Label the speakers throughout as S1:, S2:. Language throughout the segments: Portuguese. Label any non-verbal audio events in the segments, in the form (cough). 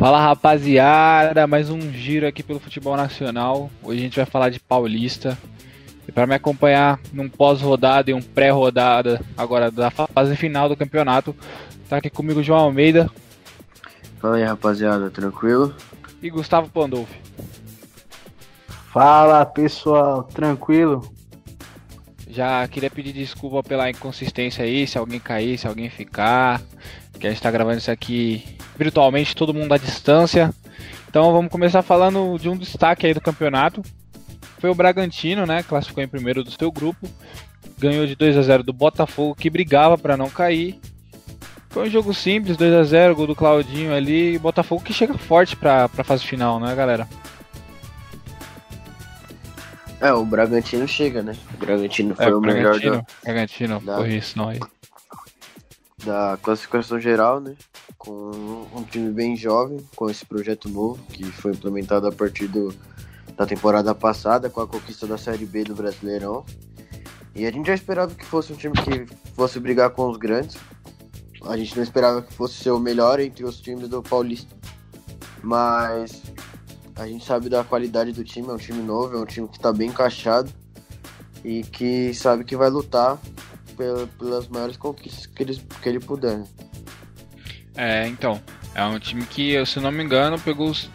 S1: Fala rapaziada, mais um giro aqui pelo futebol nacional. Hoje a gente vai falar de Paulista. E para me acompanhar num pós-rodada e um pré-rodada agora da fase final do campeonato, tá aqui comigo João Almeida.
S2: Fala aí rapaziada, tranquilo?
S1: E Gustavo Pandolfi.
S3: Fala pessoal, tranquilo?
S1: Já queria pedir desculpa pela inconsistência aí, se alguém cair, se alguém ficar. Que a gente tá gravando isso aqui virtualmente, todo mundo à distância. Então vamos começar falando de um destaque aí do campeonato. Foi o Bragantino, né? Classificou em primeiro do seu grupo. Ganhou de 2 a 0 do Botafogo, que brigava para não cair. Foi um jogo simples, 2 a 0 gol do Claudinho ali. Botafogo que chega forte pra, pra fase final, né, galera?
S2: É, o Bragantino chega, né? O Bragantino foi
S1: é,
S2: o,
S1: Bragantino,
S2: melhor do,
S1: Bragantino,
S2: da-
S1: corrição aí.
S2: Da classificação geral, né? Com um time bem jovem, com esse projeto novo que foi implementado a partir do, da temporada passada, com a conquista da Série B do Brasileirão. E a gente já esperava que fosse um time que fosse brigar com os grandes. A gente não esperava que fosse ser o melhor entre os times do Paulista. Mas a gente sabe da qualidade do time, é um time novo, é um time que está bem encaixado e que sabe que vai lutar pelas maiores conquistas que ele, que ele puder. né?
S1: É, então, é um time que, se não me engano, pegou os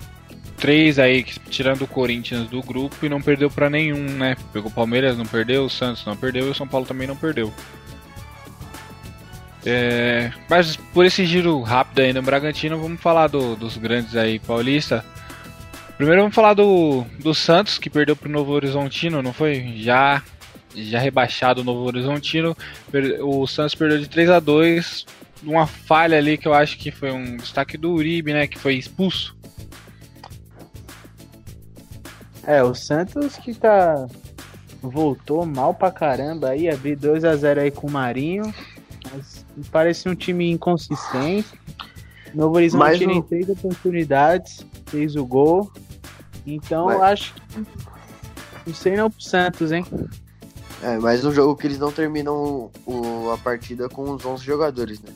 S1: três aí, tirando o Corinthians do grupo e não perdeu pra nenhum, né? Pegou o Palmeiras, não perdeu, o Santos não perdeu e o São Paulo também não perdeu. É, mas por esse giro rápido aí no Bragantino, vamos falar do- dos grandes aí paulista. Primeiro vamos falar do, do Santos, que perdeu pro Novo Horizontino, não foi? Já já rebaixado o Novo Horizontino. O Santos perdeu de 3 a 2 uma falha ali que eu acho que foi um destaque do Uribe, né? Que foi expulso.
S3: É, o Santos que tá. Voltou mal pra caramba aí, abriu 2x0 aí com o Marinho. Mas parece um time inconsistente. Novo Horizonte
S2: Mais
S3: em
S2: um-
S3: três oportunidades, fez o gol. Então
S2: Mas-
S3: eu acho que. Não sei não pro Santos, hein?
S2: É, mais um jogo que eles não terminam o- a partida com os 11 jogadores, né?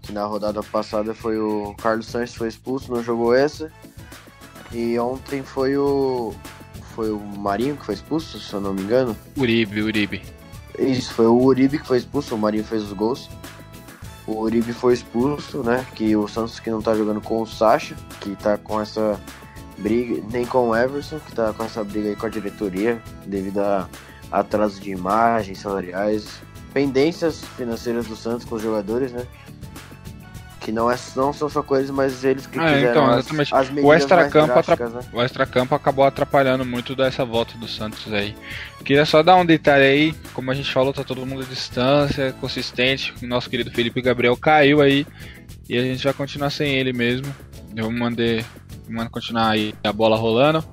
S2: Que na rodada passada foi o Carlos Sanches foi expulso, não jogou essa. E ontem foi o foi o Marinho que foi expulso, se eu não me engano.
S1: Uribe, Uribe.
S2: Isso, foi o Uribe que foi expulso, o Marinho fez os gols. O Uribe foi expulso, né? Que o Santos que não tá jogando com o Sacha, que tá com essa briga, nem com o Everson, que tá com essa briga aí com a diretoria, devido a atraso de imagens, salariais, pendências financeiras do Santos com os jogadores, né? Que não, é, não são só coisas, mas eles que
S1: É,
S2: fizeram
S1: então,
S2: as, as
S1: O extracampo
S2: drásticas, né?
S1: O extracampo acabou atrapalhando muito dessa volta do Santos aí. Queria só dar um detalhe aí, como a gente falou, tá todo mundo à distância, consistente. O nosso querido Felipe Gabriel caiu aí e a gente vai continuar sem ele mesmo. Eu mandei, mando continuar aí a bola rolando.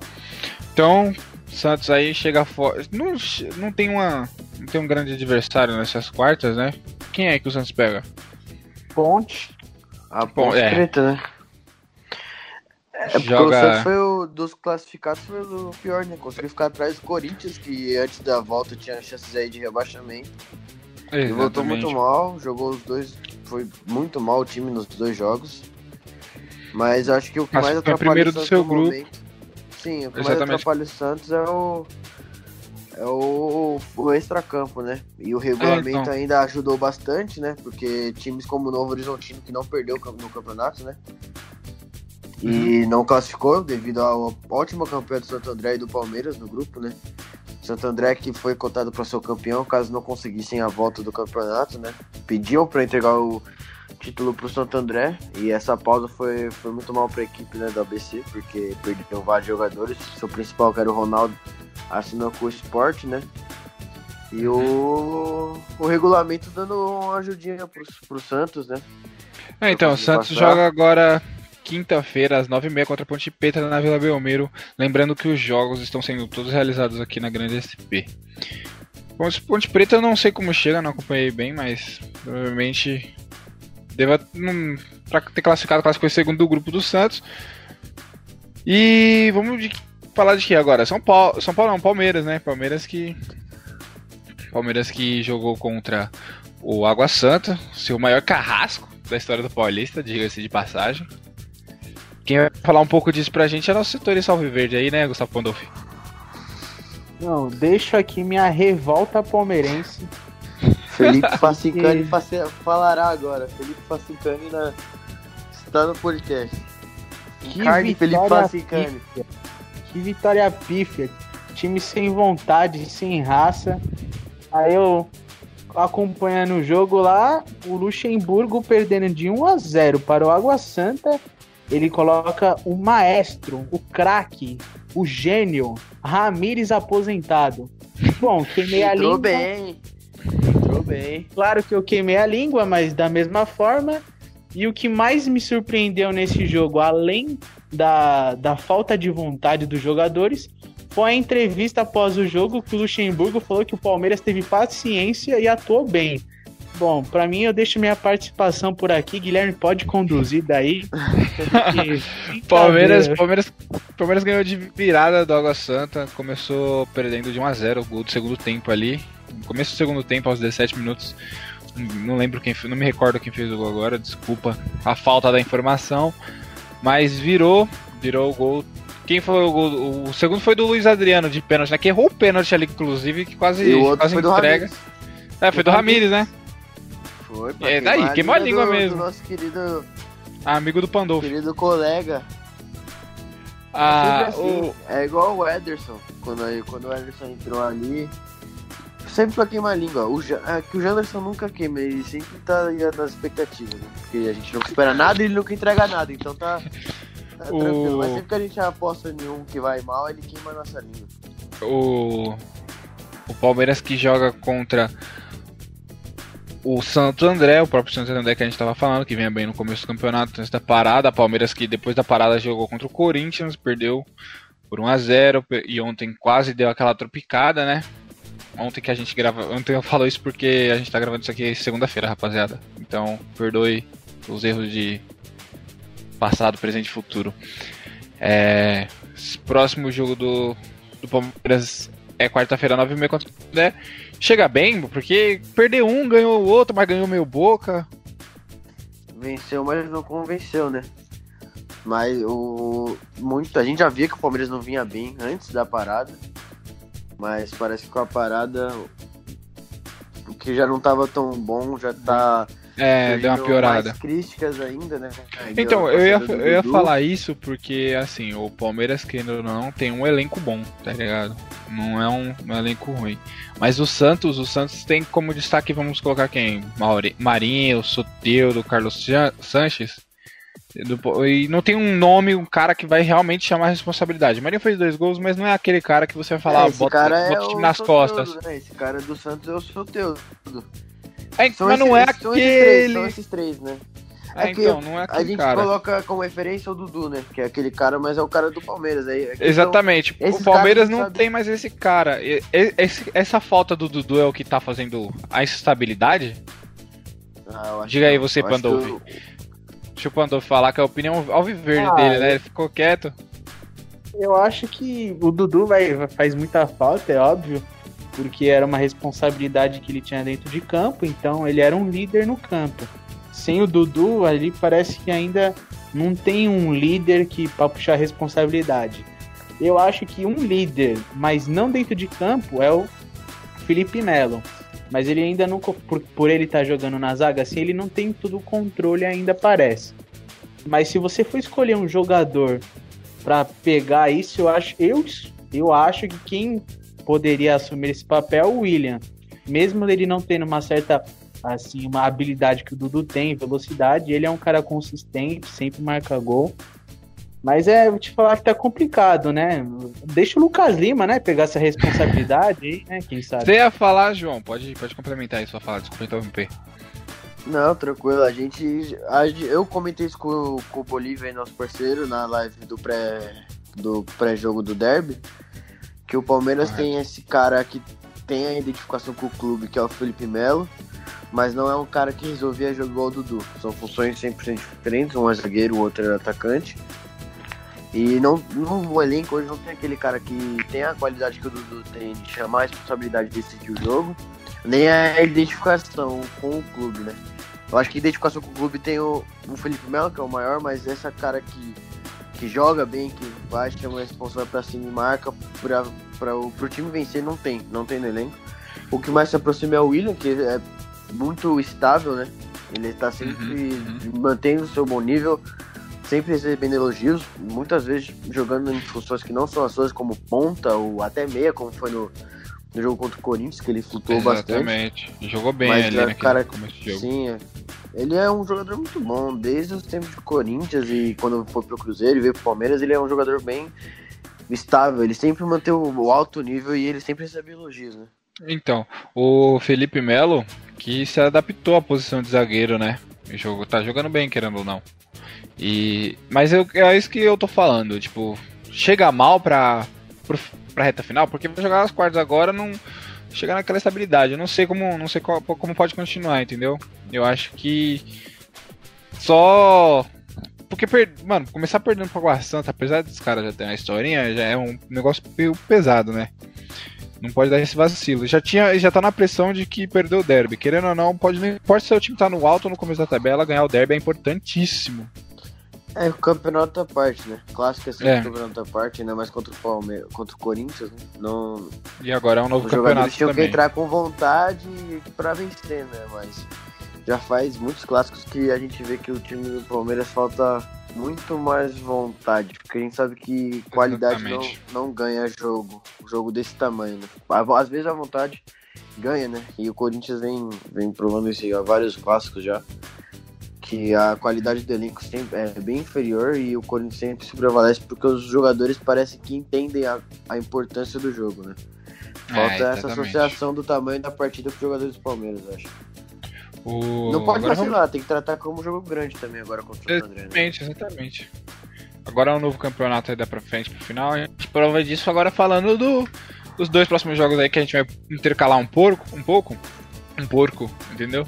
S1: Então, Santos aí chega forte. Não, não tem uma, não tem um grande adversário nessas quartas, né? Quem é que o Santos pega?
S3: Ponte.
S2: A ponte
S1: é.
S2: preta, né? É porque
S1: Joga-
S2: o Santos foi o dos classificados foi o pior, né? Conseguiu ficar atrás do Corinthians, que antes da volta tinha chances aí de rebaixamento. E voltou muito mal, jogou os dois. Foi muito mal o time nos dois jogos. Mas acho que o que
S1: Mas
S2: mais
S1: foi
S2: atrapalha
S1: primeiro
S2: o
S1: do seu grupo.
S2: momento. Sim, o que mais
S1: Exatamente.
S2: atrapalha o Santos é o. É o, o extracampo, né? E o regulamento
S1: então.
S2: ainda ajudou bastante, né? Porque times como o Novo Horizontino, que não perdeu no campeonato, né? E não classificou devido ao ótimo campeão do Santo André e do Palmeiras no grupo, né? Santo André que foi cotado para ser o campeão caso não conseguissem a volta do campeonato, né? Pediam para entregar o título pro Santo André e essa pausa foi, foi muito mal para a equipe né, da ABC porque perderam vários jogadores. Seu principal, que era o Ronaldo, assinou com o Sport, né? E o, o regulamento dando uma ajudinha pro, pro Santos, né?
S1: É, então, o Santos
S2: passar.
S1: joga agora quinta-feira, às 9h30 contra a Ponte Preta na Vila Belmiro. Lembrando que os jogos estão sendo todos realizados aqui na Grande SP. Ponte, Ponte Preta eu não sei como chega, não acompanhei bem, mas provavelmente deva não, pra ter classificado, classificou em segundo do grupo do Santos. E vamos de- falar de que agora? São Paulo, São Paulo não, Palmeiras, né? Palmeiras que Palmeiras que jogou contra o Água Santa, seu maior carrasco da história do Paulista, diga-se de passagem. Quem vai falar um pouco disso pra gente é nosso setorista Alviverde aí, né, Gustavo Pandolfi?
S3: Não, deixo aqui minha revolta palmeirense.
S2: Felipe (laughs) Facicani falará agora. Felipe Facicani na... está no podcast.
S3: Que
S2: Carne Felipe Facicani.
S3: pífia. Que vitória pífia. Time sem vontade, sem raça. Aí eu acompanhando o jogo lá, o Luxemburgo perdendo de 1 a 0 para o Água Santa. Ele coloca o maestro, o craque, o gênio, Ramires aposentado. Bom, queimei a língua.
S2: bem. Bem.
S3: Claro que eu queimei a língua, mas da mesma forma. E o que mais me surpreendeu nesse jogo, além da, da falta de vontade dos jogadores, foi a entrevista após o jogo que o Luxemburgo falou que o Palmeiras teve paciência e atuou bem. Bom, pra mim eu deixo minha participação por aqui. Guilherme pode conduzir daí. (laughs)
S1: Palmeiras, Palmeiras, Palmeiras ganhou de virada do Água Santa, começou perdendo de 1 a 0 o gol do segundo tempo ali. No começo do segundo tempo, aos 17 minutos. Não lembro quem não me recordo quem fez o gol agora, desculpa a falta da informação. Mas virou, virou o gol. Quem foi o gol? O segundo foi do Luiz Adriano de pênalti, né? Que errou o pênalti ali, inclusive, que quase,
S2: E o outro
S1: quase
S2: foi do
S1: entrega.
S2: Ramires.
S1: É, foi do Ramires, né?
S2: Foi, pra
S1: É, daí, queimou a língua
S2: do-
S1: mesmo.
S2: Do nosso querido,
S1: Amigo do Pandolfo.
S2: querido colega.
S1: Ah,
S2: Sempre assim, É igual o Ederson. Quando, quando o Ederson entrou ali. Sempre pra queimar a língua. O, é que o Janderson nunca queima, ele sempre tá nas expectativas, né? Porque a gente nunca espera nada e ele nunca entrega nada, então tá, tá (laughs)
S1: O-
S2: tranquilo. Mas sempre que a gente aposta em um que vai mal, ele queima a nossa língua.
S1: o, o Palmeiras que joga contra o Santo André, o próprio Santo André que a gente tava falando, que vinha bem no começo do campeonato, antes da parada. A Palmeiras que depois da parada jogou contra o Corinthians, perdeu por 1 a 0 e ontem quase deu aquela tropicada, né? Ontem que a gente grava, ontem eu falo isso porque a gente tá gravando isso aqui segunda-feira, rapaziada. Então, perdoe os erros de passado, presente e futuro. É, próximo jogo do, do Palmeiras é quarta-feira, 9h30 contra o André. Chega bem, porque perdeu um, ganhou o outro, mas ganhou meio boca.
S2: Venceu, mas não convenceu, né? Mas o. Muito, a gente já via que o Palmeiras não vinha bem antes da parada. Mas parece que com a parada. O que já não tava tão bom, já tá.
S1: É, deu uma piorada.
S2: Mais críticas ainda, né? Aí
S1: Então, eu ia, eu ia falar isso porque, assim, o Palmeiras, querendo ou não, tem um elenco bom, tá ligado? Não é um, um elenco ruim. Mas o Santos, o Santos tem como destaque, vamos colocar quem? Mauri- Marinho, Soteudo, Carlos Sanches. E não tem um nome, um cara que vai realmente chamar a responsabilidade. Marinho fez dois gols, mas não é aquele cara que você vai falar,
S2: É,
S1: "Ah,
S2: esse
S1: bota,
S2: cara é
S1: bota o time nas costas.
S2: Né? Esse cara do Santos é o Soteudo.
S1: É,
S2: São
S1: mas não é
S2: esses- são esses três,
S1: aquele.
S2: são esses três, né?
S1: É,
S2: é
S1: então, não é
S2: A
S1: aquele
S2: gente
S1: cara.
S2: coloca como referência o Dudu, né? Que é aquele cara, mas é o cara do Palmeiras. Aí, a questão-
S1: Exatamente.
S2: esses
S1: O Palmeiras
S2: não sabem-
S1: tem mais esse cara. Esse- essa falta do Dudu é o que tá fazendo a instabilidade?
S2: Ah,
S1: Diga aí você, Pandolfi.
S2: O
S1: Pandolfo falar que é a opinião alviverde
S3: Ah,
S1: dele, né?
S3: eu-
S1: Ele ficou quieto.
S3: Eu acho que o Dudu vai- faz muita falta, é óbvio, porque era uma responsabilidade que ele tinha dentro de campo, então ele era um líder no campo. Sem o Dudu, ali parece que ainda não tem um líder que para puxar responsabilidade. Eu acho que um líder, mas não dentro de campo, é o Felipe Melo. Mas ele ainda não, por, por ele estar jogando na zaga, assim, ele não tem todo o controle ainda, parece. Mas se você for escolher um jogador Pra pegar isso, eu acho, eu, eu acho que quem poderia assumir esse papel é o William. Mesmo ele não tendo uma certa assim, uma habilidade que o Dudu tem, velocidade, ele é um cara consistente, sempre marca gol. Mas é, vou te falar que tá complicado, né? Deixa o Lucas Lima, né, pegar essa responsabilidade aí, (laughs) né, quem sabe.
S1: Você ia falar, João, pode, pode complementar aí sua fala, desculpa interromper.
S2: Não, tranquilo. A gente. a gente- eu comentei isso com, com o Bolívia, nosso parceiro, na live do pré do pré-jogo do Derby. Que o Palmeiras
S1: Correto.
S2: tem esse cara que tem a identificação com o clube, que é o Felipe Melo. Mas não é um cara que resolvia jogar igual o Dudu. São funções 100% diferentes. Um é zagueiro, o outro é atacante. E não, no elenco hoje não tem aquele cara que tem a qualidade que o Dudu tem de chamar a responsabilidade de decidir o jogo, nem a identificação com o clube, né? Eu acho que a identificação com o clube tem o, o Felipe Melo, que é o maior, mas essa cara que que joga bem, que vai, chama a responsável pra cima e marca pra, pra, o, pro time vencer, não tem, não tem no elenco. O que mais se aproxima é o William, que é muito estável, né? Ele tá sempre
S1: Uhum,
S2: mantendo o seu bom nível, sempre recebendo elogios, muitas vezes jogando em funções que não são as suas, como ponta ou até meia, como foi no, no jogo contra o Corinthians, que ele flutuou bastante.
S1: Exatamente. Jogou bem
S2: Mas
S1: ali
S2: é,
S1: naquele
S2: cara,
S1: começo de jogo.
S2: Sim, é. ele é um jogador muito bom, desde os tempos do Corinthians e quando foi pro Cruzeiro e veio pro Palmeiras, ele é um jogador bem estável, ele sempre mantém o o alto nível e ele sempre recebe elogios, né?
S1: Então, o Felipe Melo, que se adaptou à posição de zagueiro, né? O jogo tá jogando bem, querendo ou não. E mas eu, é isso que eu tô falando, tipo, chega mal pra pro, pra reta final, porque vai jogar as quartas agora não chegar naquela estabilidade. Eu não sei como não sei qual- como pode continuar, entendeu? Eu acho que só porque mano, começar perdendo pra Água Santa, apesar dos caras já terem uma historinha, já é um negócio pesado, né? Não pode dar esse vacilo. Já tinha, já tá na pressão de que perdeu o derby. Querendo ou não, pode não importa se o time tá no alto no começo da tabela, ganhar o derby é importantíssimo.
S2: É, o campeonato à parte, né? Clássico é sempre
S1: É.
S2: campeonato à parte, ainda mais contra o Palmeiras, contra o Corinthians, né? Não,
S1: E agora é um novo
S2: os
S1: campeonato
S2: tinham que
S1: também.
S2: entrar com vontade pra vencer, né? Mas já faz muitos clássicos que a gente vê que o time do Palmeiras falta muito mais vontade, porque a gente sabe que qualidade não, não ganha jogo, jogo desse tamanho, né? Às vezes a vontade ganha, né? E o Corinthians vem, vem provando isso há vários clássicos já. Que a qualidade do elenco sempre é bem inferior e o Corinthians sempre se prevalece porque os jogadores parecem que entendem a, a importância do jogo, né? Falta
S1: É,
S2: essa associação do tamanho da partida para os jogadores do Palmeiras, acho.
S1: O...
S2: Não pode
S1: agora
S2: vacilar, tem que tratar como jogo grande também agora contra o André. Né?
S1: Exatamente, exatamente. Agora é um novo campeonato aí da pra frente pro final. A gente prova disso agora falando do, dos dois próximos jogos aí que a gente vai intercalar um porco, um pouco. Um porco, entendeu?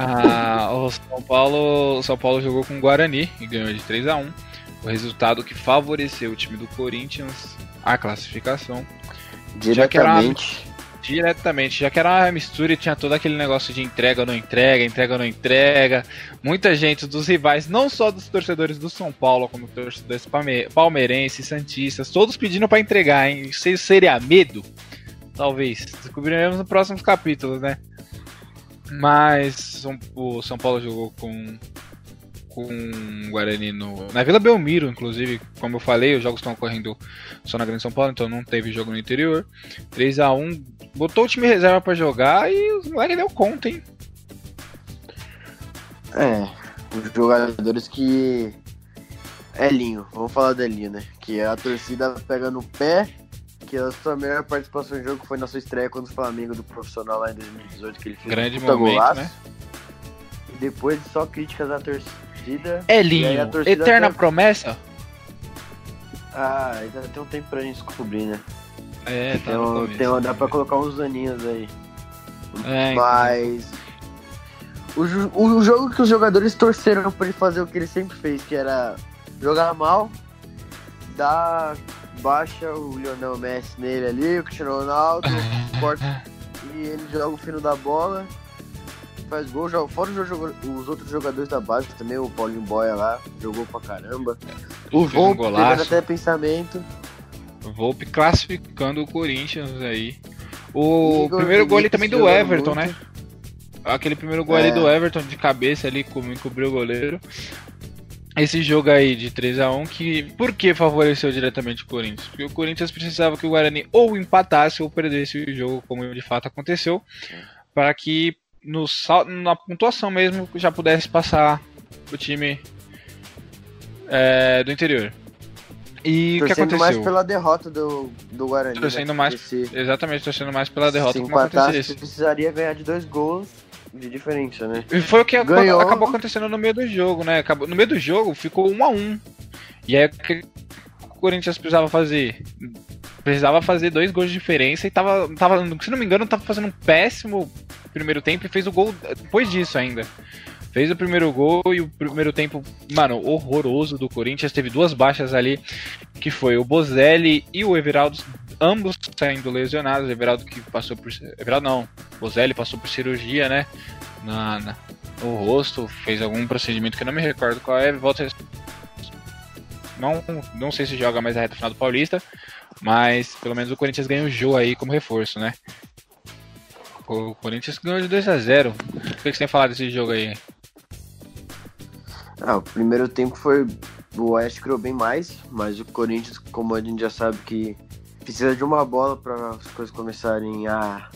S1: Ah, o São Paulo, o São Paulo jogou com o Guarani e ganhou de 3 a 1 O resultado que favoreceu o time do Corinthians a classificação Já que era uma-
S2: Diretamente.
S1: diretamente, já que era uma mistura e tinha todo aquele negócio de entrega ou não entrega, entrega ou não entrega. Muita gente dos rivais, não só dos torcedores do São Paulo, como torcedores palme- palmeirenses, santistas, todos pedindo pra entregar, hein? Se seria medo? Talvez. Descobriremos nos próximos capítulos, né? Mas o São Paulo jogou com com o Guarani no, na Vila Belmiro, inclusive, como eu falei, os jogos estão ocorrendo só na Grande São Paulo, então não teve jogo no interior. 3 a 1 botou o time reserva pra jogar e os moleques deu conta, hein?
S2: É, os jogadores que. Elinho, vamos falar do Elinho, né? Que a torcida pega no pé, que a sua melhor participação no jogo foi na sua estreia contra o Flamengo do profissional lá em 2018, que ele fez
S1: Grande
S2: um
S1: momento,
S2: golaço.
S1: né?
S2: E depois só críticas à torcida. A
S1: Elinho,
S2: torcida
S1: eterna
S2: até-
S1: promessa?
S2: Ah, ainda tem um tempo pra gente descobrir, né?
S1: É, tá
S2: Tem
S1: no
S2: um-
S1: começo.
S2: tem um- dá pra colocar uns aninhos aí.
S1: É, então.
S2: Mas. O, ju- o jogo que os jogadores torceram pra ele fazer o que ele sempre fez, que era jogar mal, dar baixa o Lionel Messi nele ali, o Cristiano Ronaldo, (laughs) corta e ele joga o fino da bola, faz gol, joga, fora os, outros jogadores da base também, o Paulinho Boia lá, jogou pra caramba. O
S1: um
S2: Volpe pegando
S1: golaço.
S2: até pensamento.
S1: Volpe classificando o Corinthians aí. O
S2: Igor
S1: primeiro gol ali também do Everton,
S2: muito.
S1: né? Aquele primeiro gol ali
S2: É.
S1: do Everton de cabeça ali, como encobriu o goleiro. Esse jogo aí de 3 a 1 que por que favoreceu diretamente o Corinthians? Porque o Corinthians precisava que o Guarani ou empatasse ou perdesse o jogo, como de fato aconteceu, para que no na pontuação mesmo já pudesse passar o time é, do interior. E o que
S2: Torcendo
S1: aconteceu?
S2: mais pela derrota do, do Guarani.
S1: Torcendo
S2: né?
S1: mais-
S2: Porque se-
S1: Exatamente, torcendo mais pela derrota
S2: se
S1: como
S2: empatasse, precisaria ganhar de dois gols de diferença, né?
S1: E foi o que
S2: Ganhou.
S1: acabou acontecendo no meio do jogo, né? Acabou, no meio do jogo ficou um a um. E aí o que o Corinthians precisava fazer? Precisava fazer dois gols de diferença e tava, tava se não me engano, tava fazendo um péssimo primeiro tempo e fez o gol depois disso ainda. Fez o primeiro gol e o primeiro tempo, mano, horroroso do Corinthians. Teve duas baixas ali, que foi o Bozelli e o Everaldo, ambos saindo lesionados. Everaldo que passou por. Everaldo não, Bozelli passou por cirurgia, né? Na, na- no rosto, fez algum procedimento que eu não me recordo qual é. Volta Não, não sei se joga mais a reta final do Paulista, mas pelo menos o Corinthians ganha o jogo aí como reforço, né? O Corinthians ganhou de 2 a 0 O que você tem falado desse jogo aí?
S2: Ah, o primeiro tempo foi. O Oeste criou bem mais, mas o Corinthians, como a gente já sabe que precisa de uma bola para as coisas começarem a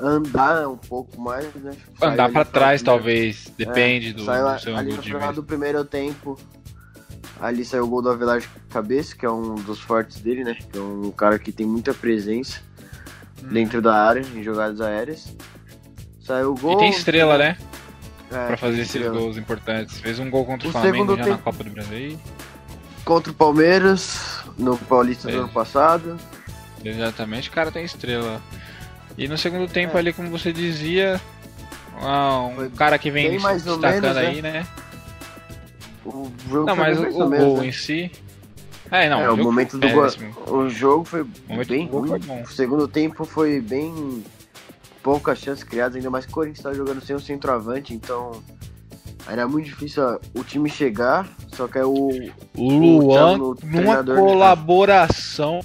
S2: andar um pouco mais, né?
S1: Andar para trás, talvez. Depende é, do,
S2: do seu ali no final do primeiro tempo. Ali saiu o gol do Avelar de cabeça, que é um dos fortes dele, né? Que é um cara que tem muita presença hum. dentro da área, em jogadas aéreas. Saiu o gol.
S1: E tem estrela, né? É, pra fazer esses gols importantes. Fez um gol contra o, o Flamengo já tempo... na Copa do Brasil.
S2: Contra o Palmeiras, no Paulista do ano passado.
S1: Exatamente, o cara tem estrela. E no segundo tempo é. ali, como você dizia, um Foi cara que vem destacando menos, aí, né? né? O jogo não, mas o, o gol né? em si.
S2: É, não, é, o, o momento do gol. O jogo foi bem ruim. Foi o segundo tempo foi bem poucas chances criadas, ainda mais que o Corinthians está jogando sem o centroavante, então era muito difícil o time chegar, só que é o
S1: Luan numa colaboração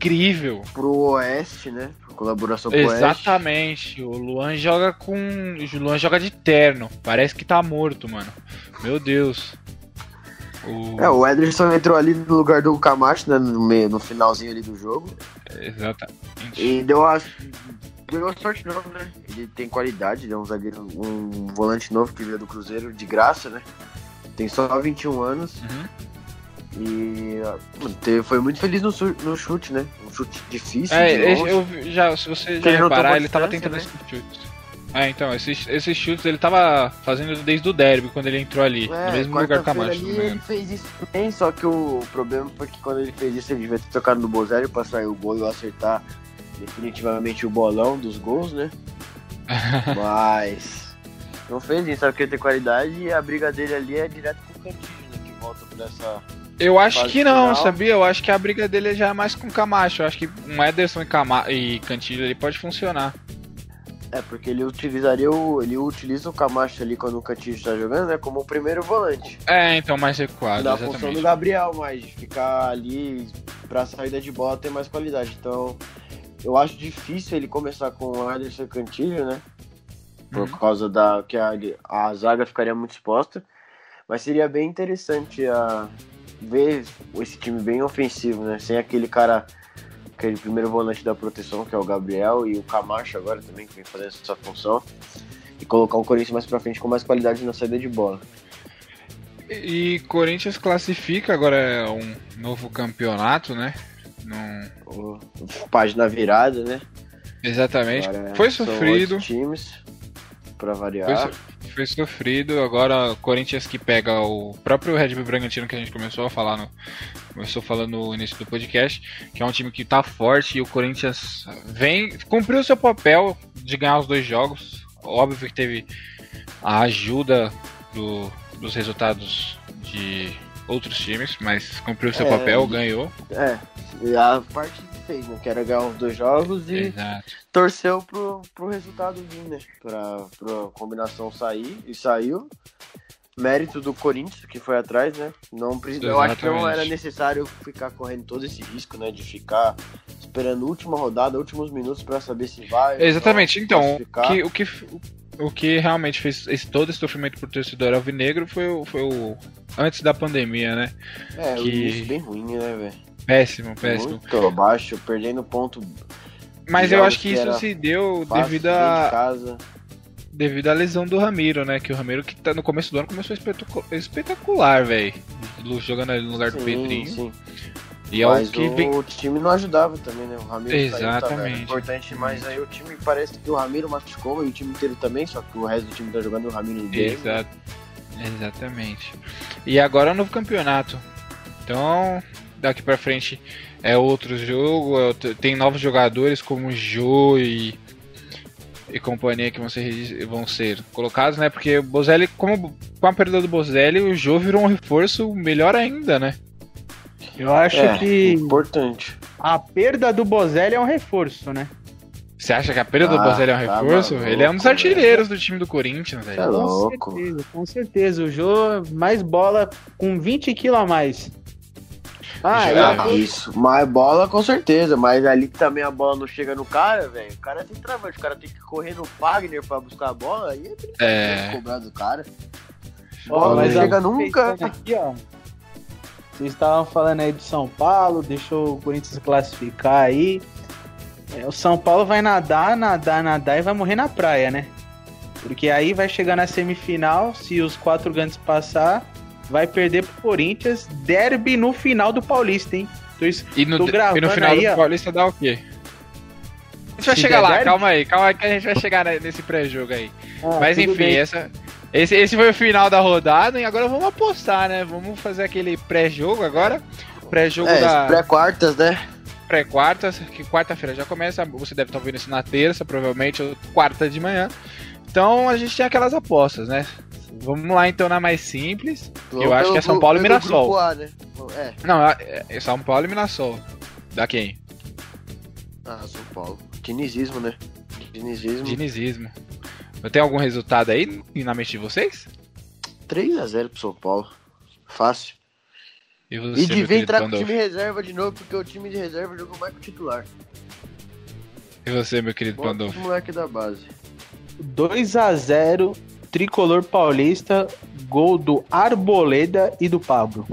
S1: incrível
S2: pro Oeste, né? Colaboração
S1: com Exatamente. O, o Luan joga com. O Luan joga de terno. Parece que tá morto, mano. Meu Deus.
S2: O... É, o Ederson entrou ali no lugar do Camacho, né? No, meio, no finalzinho ali do jogo.
S1: Exatamente.
S2: E deu a, ganhou sorte não, né? Ele tem qualidade, ele é um zagueiro, um volante novo que veio do Cruzeiro de graça, né? Tem só 21 anos. Uhum. E teve, foi muito feliz no, no, chute, né? Um chute difícil.
S1: É, eu, já, se você já reparar, ele tava tentando né? chutes. É, então, esses, esses chutes ele tava fazendo desde o derby, quando ele entrou ali, é, no mesmo lugar que a.
S2: Ali, ele fez isso também, só que o problema foi que quando ele fez isso, ele devia ter tocado no Bozelli pra sair o gol e acertar definitivamente o bolão dos gols, né? (laughs) Mas não fez isso, sabe que ele tem qualidade e a briga dele ali é direto com o Cantillo, né? Que volta por essa.
S1: Eu acho que não, final. sabia? Eu acho que a briga dele já é mais com o Camacho. Eu acho que um Ederson e, Cama e Cantillo ele pode funcionar.
S2: É, porque ele utilizaria o. Ele utiliza o Camacho ali quando o Cantillo está jogando, né? Como o primeiro volante.
S1: É, então mais recuado.
S2: Da função do Gabriel, mas ficar ali pra saída de bola ter mais qualidade. Então, eu acho difícil ele começar com o Anderson Cantilho, né? Por uhum. causa da que a, a zaga ficaria muito exposta. Mas seria bem interessante a ver esse time bem ofensivo, né? Sem aquele cara, aquele primeiro volante da proteção, que é o Gabriel, e o Camacho agora também, que vem fazendo essa função. E colocar o Corinthians mais pra frente com mais qualidade na saída de bola.
S1: E Corinthians classifica agora é um novo campeonato, né?
S2: Não... Página virada, né?
S1: Exatamente. Agora foi sofrido.
S2: times para variar.
S1: Foi, foi, sofrido. Agora o Corinthians que pega o próprio Red Bull Bragantino que a gente começou a falar no começou falando no início do podcast, que é um time que tá forte e o Corinthians vem cumpriu seu papel de ganhar os dois jogos. Óbvio que teve a ajuda do, dos resultados de outros times, mas cumpriu seu é, papel, ganhou.
S2: É, a parte fez, né? Que era ganhar os dois jogos e Exato. torceu pro, pro resultado vir, né? Pra, pra combinação sair e saiu. Mérito do Corinthians, que foi atrás, né? Não, eu acho que não era necessário ficar correndo todo esse risco, né? De ficar esperando a última rodada, últimos minutos para saber se vai.
S1: Exatamente, então, o que, o que, o que realmente fez esse, todo esse sofrimento pro torcedor alvinegro foi o, foi o. Antes da pandemia, né?
S2: É, que... o início bem ruim, né, velho?
S1: Péssimo, péssimo.
S2: Muito baixo, perdendo ponto.
S1: Mas eu acho que, que isso se deu devido a. Devido à lesão do Ramiro, né? Que o Ramiro que tá no começo do ano começou espetacular, velho. Jogando ali no lugar sim, do Pedrinho. Sim.
S2: E mas é o, que o, vem... o time não ajudava também, né? O Ramiro
S1: Exatamente.
S2: Tá, importante, mas aí o time parece que o Ramiro machucou e o time inteiro também, só que o resto do time tá jogando o Ramiro
S1: inteiro. Exato. Exatamente. E agora é um novo campeonato. Então, daqui para frente é outro jogo, é outro, tem novos jogadores como Jô e, e companhia que vão ser, vão ser colocados, né? Porque o Bozelli, como com a perda do Bozelli, o Jô virou um reforço melhor ainda, né?
S3: Eu acho é, que.
S2: Importante.
S3: A perda do Bozelli é um reforço, né?
S1: Você acha que a perda ah, do Bozelli é um tá reforço? Tá ele é um dos artilheiros do time do Corinthians, velho.
S2: É louco.
S3: Com certeza, com certeza. O Jô, mais bola com 20 quilos a mais. Ah,
S1: Jogar.
S3: eu-
S2: Isso, mais bola com certeza, mas ali que também a bola não chega no cara, velho. O cara tem travante, o cara tem que correr no Fagner pra buscar a bola, aí é
S1: É.
S2: cobrar do cara. Bola
S3: mas
S2: não chega nunca.
S3: Aqui, ó. Vocês estavam falando aí do São Paulo, deixou o Corinthians classificar aí. É, o São Paulo vai nadar, nadar, nadar e vai morrer na praia, né? Porque aí vai chegar na semifinal, se os quatro grandes passar, vai perder pro Corinthians. Derby no final do Paulista, hein? Tô
S1: E no,
S3: Tô
S1: e no
S3: gravando
S1: final
S3: aí,
S1: do
S3: ó.
S1: Paulista dá o quê? A gente vai
S3: Se
S1: chegar lá,
S3: derby?
S1: calma aí, calma aí que a gente vai chegar ne- nesse pré-jogo aí.
S3: Ah,
S1: Mas enfim,
S3: bem.
S1: essa, esse, esse foi o final da rodada e agora vamos apostar, né? Vamos fazer aquele pré-jogo agora. Pré-jogo
S2: É,
S1: da
S2: pré-quartas, né?
S1: pré-quarta, que quarta-feira já começa. Você deve estar ouvindo isso na terça, provavelmente, ou quarta de manhã. Então a gente tem aquelas apostas, né? Vamos lá então na mais simples. Eu acho que é São Paulo e Mirassol.
S2: A, né? É,
S1: Não, é, é São Paulo e Mirassol. Da quem?
S2: ah, São Paulo. Dinizismo, né? Dinizismo.
S1: Dinizismo. Tem algum resultado aí na mente de vocês?
S2: 3x0 pro São Paulo. Fácil.
S1: E, você,
S2: E devia
S1: meu querido
S2: entrar com o
S1: Pandolfo?
S2: time reserva de novo, porque o time de reserva jogou mais que o titular.
S1: E você, meu querido
S2: Bota
S1: Pandolfo?
S2: moleque da base.
S3: 2 a 0 Tricolor Paulista, gol do Arboleda e do Pablo.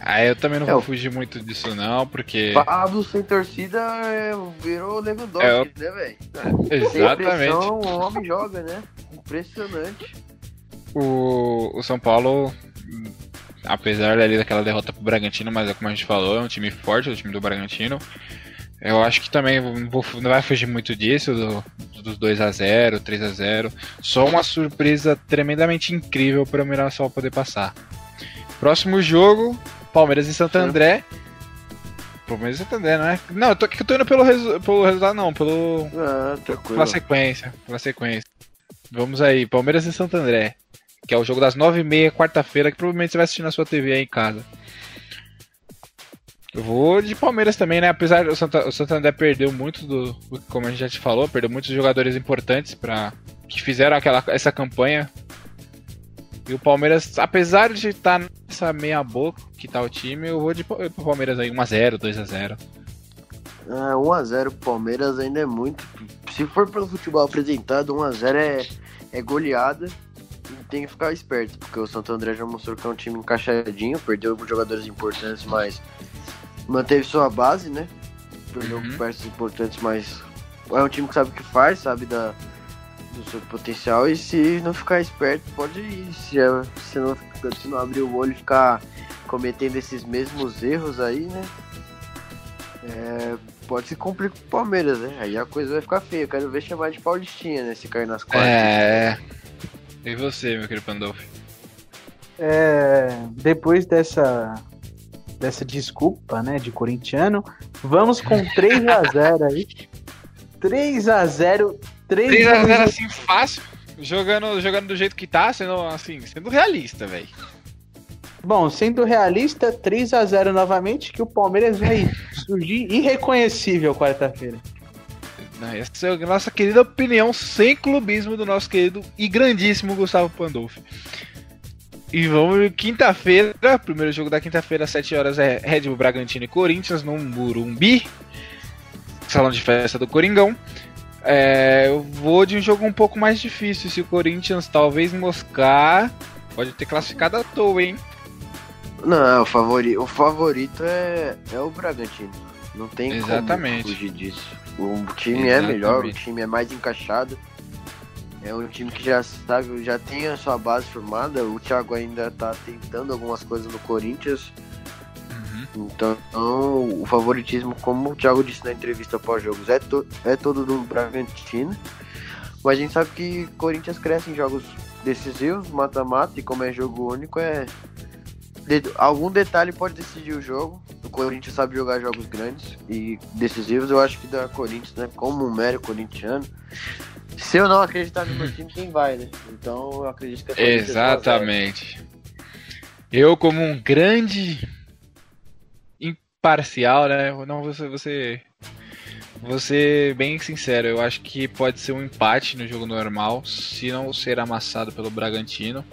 S1: Ah, eu também não
S2: É,
S1: vou
S2: o-
S1: fugir muito disso não, porque...
S2: Pablo sem torcida é, virou Lewandowski,
S1: É,
S2: né, velho? Sem
S1: Exatamente.
S2: pressão, o homem joga, né? Impressionante.
S1: O, o São Paulo, apesar ali daquela derrota pro Bragantino, mas é como a gente falou, é um time forte, o time do Bragantino. Eu acho que também não, vou- não vai fugir muito disso, do, dos 2 a 0 3 a 0 Só uma surpresa tremendamente incrível para o Mirassol poder passar. Próximo jogo, Palmeiras e Santo. André. Palmeiras e Santo André, não é? Não, eu tô, eu tô indo pelo, resu- pelo resultado, não, pelo,
S2: Ah, tranquilo.
S1: pela sequência, pela sequência. Vamos aí, Palmeiras e Santo André. Que é o jogo das 9h30, quarta-feira, que provavelmente você vai assistir na sua TV aí em casa. Eu vou de Palmeiras também, né? Apesar do Santa, o Santo André perdeu muito do. Como a gente já te falou, perdeu muitos jogadores importantes para que fizeram aquela, essa campanha. E o Palmeiras, apesar de estar nessa meia boca que tá o time, eu vou de Pa- pro Palmeiras aí, 1x0, 2x0.
S2: Ah, 1x0 pro Palmeiras ainda é muito. Se for pelo futebol apresentado, 1x0 é, é goleada. Tem que ficar esperto, porque o Santo André já mostrou que é um time encaixadinho, perdeu jogadores importantes, mas manteve sua base, né? Perdeu
S1: Uhum.
S2: peças importantes, mas é um time que sabe o que faz, sabe da, do seu potencial, e se não ficar esperto, pode ir. Se, é- se, não, se não abrir o olho e ficar cometendo esses mesmos erros aí, né? É, pode se complicar pro Palmeiras, né? Aí a coisa vai ficar feia. Eu quero ver chamar de Paulistinha, né? Se cair nas quartas.
S1: É. E você, meu querido Pandolfo?
S3: É, depois dessa dessa desculpa, né, de corintiano, vamos com 3 a 0 aí. 3 a 0, 3
S1: 3x0 assim, fácil. Jogando, jogando do jeito que tá, sendo assim, sendo realista, velho.
S3: Bom, sendo realista, 3 a 0 novamente, que o Palmeiras vai surgir irreconhecível quarta-feira.
S1: Essa é a nossa querida opinião sem clubismo do nosso querido e grandíssimo Gustavo Pandolfi. E vamos quinta-feira, primeiro jogo da quinta-feira, às 7 horas é Red Bull Bragantino e Corinthians no Burumbi, salão de festa do Coringão. É, eu vou de um jogo um pouco mais difícil. Se o Corinthians talvez moscar, pode ter classificado à toa, hein?
S2: Não, o favorito, o favorito é, é o Bragantino. Não tem
S1: Exatamente.
S2: como fugir disso. O time é melhor, o
S1: Exatamente.
S2: time é mais encaixado. É um time que já sabe, já tem a sua base formada. O Thiago ainda tá tentando algumas coisas no Corinthians.
S1: Uhum.
S2: Então, o favoritismo, como o Thiago disse na entrevista pós-jogos, é, to- é todo do Bragantino. Mas a gente sabe que Corinthians cresce em jogos decisivos, mata-mata, e como é jogo único, é. de- algum detalhe pode decidir o jogo. O Corinthians sabe jogar jogos grandes e decisivos. Eu acho que da Corinthians, né? Como um mero corintiano. Se eu não acreditar no meu time, quem vai, né? Então eu acredito que é
S1: Exatamente. Eu, como um grande imparcial, né? Não, você, você, vou ser bem sincero. Eu acho que pode ser um empate no jogo normal, se não ser amassado pelo Bragantino.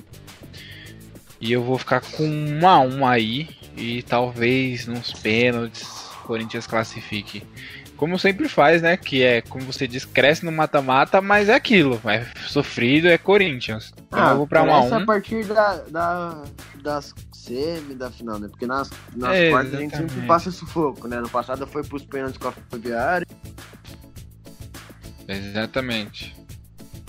S1: E eu vou ficar com um a um aí. e talvez nos pênaltis o Corinthians classifique. Como sempre faz, né? Que é, como você diz, cresce no mata-mata, mas é aquilo. É sofrido, é Corinthians.
S2: Ah, eu vou pra 1 a 1 a partir da, da, das semi da final, né? Porque nas, nas é, quartas a gente sempre passa sufoco, né? No passado foi pros pênaltis com a Ferroviária.
S1: Exatamente.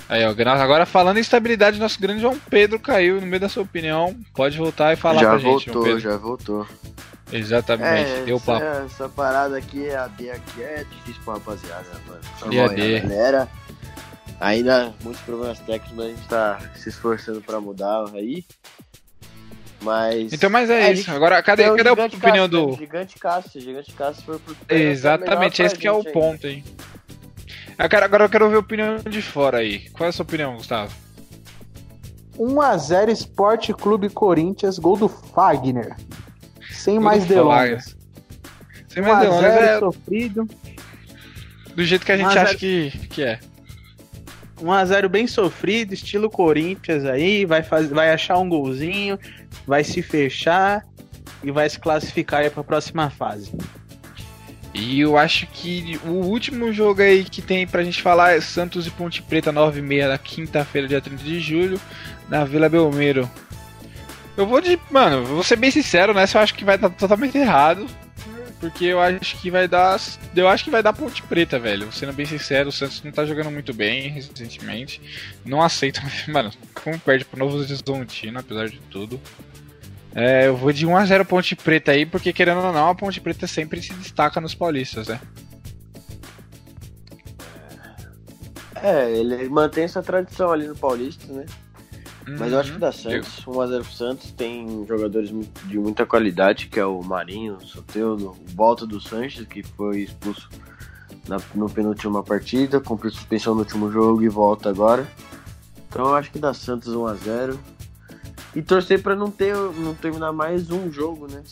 S1: Aí, ó, agora falando em estabilidade, nosso grande João Pedro caiu no meio da sua opinião. Pode voltar e falar
S2: já
S1: pra
S2: voltou,
S1: gente, João Pedro.
S2: Já voltou,
S1: Exatamente,
S2: é,
S1: deu papo.
S2: Essa, essa parada aqui, a D aqui é difícil pra rapaziada, mano.
S1: D
S2: galera. Ainda muitos problemas técnicos, mas a gente tá se esforçando pra mudar aí. Mas.
S1: Então, mas é, é isso. Agora, cadê, cadê a opinião do.
S2: Né? Gigante Cássio, Gigante Cássio foi pro.
S1: Exatamente, esse que é o ponto aí. Agora eu quero ver a opinião de fora aí. Qual é a sua opinião, Gustavo?
S3: 1x0 Esporte Clube Corinthians, gol do Fagner. Sem gol mais delongas.
S1: Sem mais delongas é
S3: sofrido.
S1: Do jeito que a gente acha que, que é.
S3: 1x0 bem sofrido, estilo Corinthians aí, vai, faz, vai achar um golzinho, vai se fechar e vai se classificar para a próxima fase.
S1: E eu acho que o último jogo aí que tem pra gente falar é Santos e Ponte Preta 9 e meia na quinta-feira, dia 30 de julho, na Vila Belmiro. Eu vou de. Mano, vou ser bem sincero, nessa eu acho que vai dar totalmente errado. Porque eu acho que vai dar. Eu acho que vai dar Ponte Preta, velho. Sendo bem sincero, o Santos não tá jogando muito bem recentemente. Não aceito. (laughs) Mano, como perde pro Novo Horizontino, apesar de tudo. É, eu vou de 1x0 Ponte Preta aí, porque querendo ou não, a Ponte Preta sempre se destaca nos paulistas, né?
S2: É, ele mantém essa tradição ali no Paulista, né? Uhum. Mas eu acho que dá Santos. 1x0 pro Santos. Tem jogadores de muita qualidade, que é o Marinho, o Soteudo, o Volta do Sanches, que foi expulso na, no penúltima partida, cumpriu suspensão no último jogo e volta agora. Então eu acho que dá Santos 1x0. E torcer para não ter não terminar mais um jogo, né?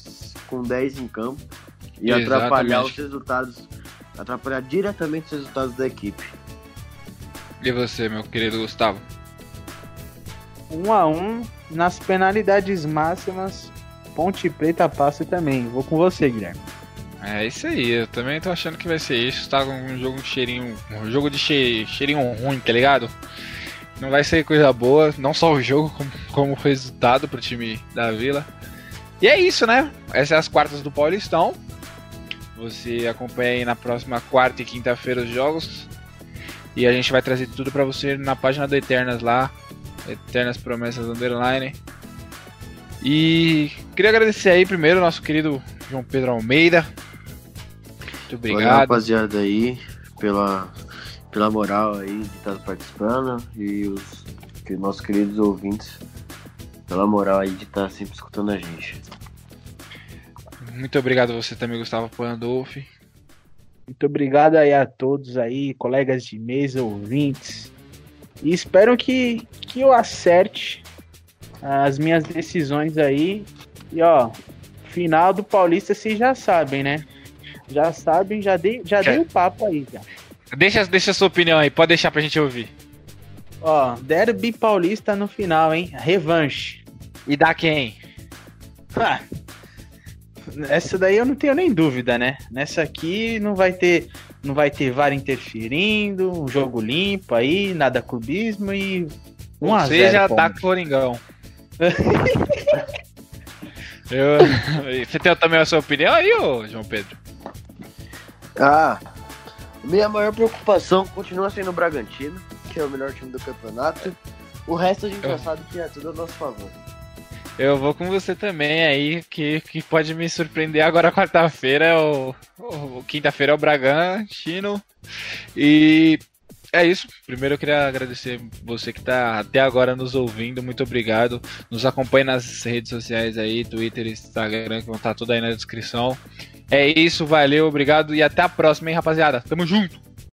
S2: Com 10 em campo. E Exatamente. atrapalhar os resultados. Atrapalhar diretamente os resultados da equipe.
S1: E você, meu querido Gustavo?
S3: 1 um a 1 um, nas penalidades máximas. Ponte Preta passa também. Vou com você, Guilherme.
S1: É isso aí, eu também tô achando que vai ser isso. Tá com um jogo de cheirinho. Um jogo de cheirinho ruim, tá ligado? Não vai ser coisa boa, não só o jogo, como, como resultado pro time da Vila. E é isso, né? Essas são as quartas do Paulistão. Você acompanha aí na próxima quarta e quinta-feira os jogos. E a gente vai trazer tudo para você na página do Eternas lá. Eternas Promessas Underline. E queria agradecer aí primeiro nosso querido João Pedro Almeida. Muito obrigado. Valeu,
S2: rapaziada aí, pela pela moral aí de estar participando e os que, nossos queridos ouvintes pela moral aí de estar sempre escutando a gente.
S1: Muito obrigado a você também, Gustavo Pandolfi.
S3: Muito obrigado aí a todos aí, colegas de mesa, ouvintes. E espero que, que eu acerte as minhas decisões aí. E ó, final do Paulista vocês já sabem, né? Já sabem, já dei, já dei o papo aí já.
S1: Deixa, deixa a sua opinião aí, pode deixar pra gente ouvir.
S3: Ó, Derby Paulista no final, hein? Revanche.
S1: E dá quem?
S3: Ah, essa daí eu não tenho nem dúvida, né? Nessa aqui não vai ter não vai ter VAR interferindo, um jogo limpo aí, nada clubismo e
S1: um Ou seja, tá Coringão. (laughs) eu, você tem também a sua opinião aí, ô João Pedro?
S2: Ah, minha maior preocupação continua sendo o Bragantino, que é o melhor time do campeonato. O resto a gente já sabe que é tudo a nosso favor.
S1: Eu vou com você também aí, que, que pode me surpreender agora quarta-feira, é o, o, quinta-feira é o Bragantino. E é isso. Primeiro eu queria agradecer você que está até agora nos ouvindo. Muito obrigado. Nos acompanhe nas redes sociais aí, Twitter, Instagram, que vão estar tudo aí na descrição. É isso, valeu, obrigado e até a próxima, hein, rapaziada. Tamo junto!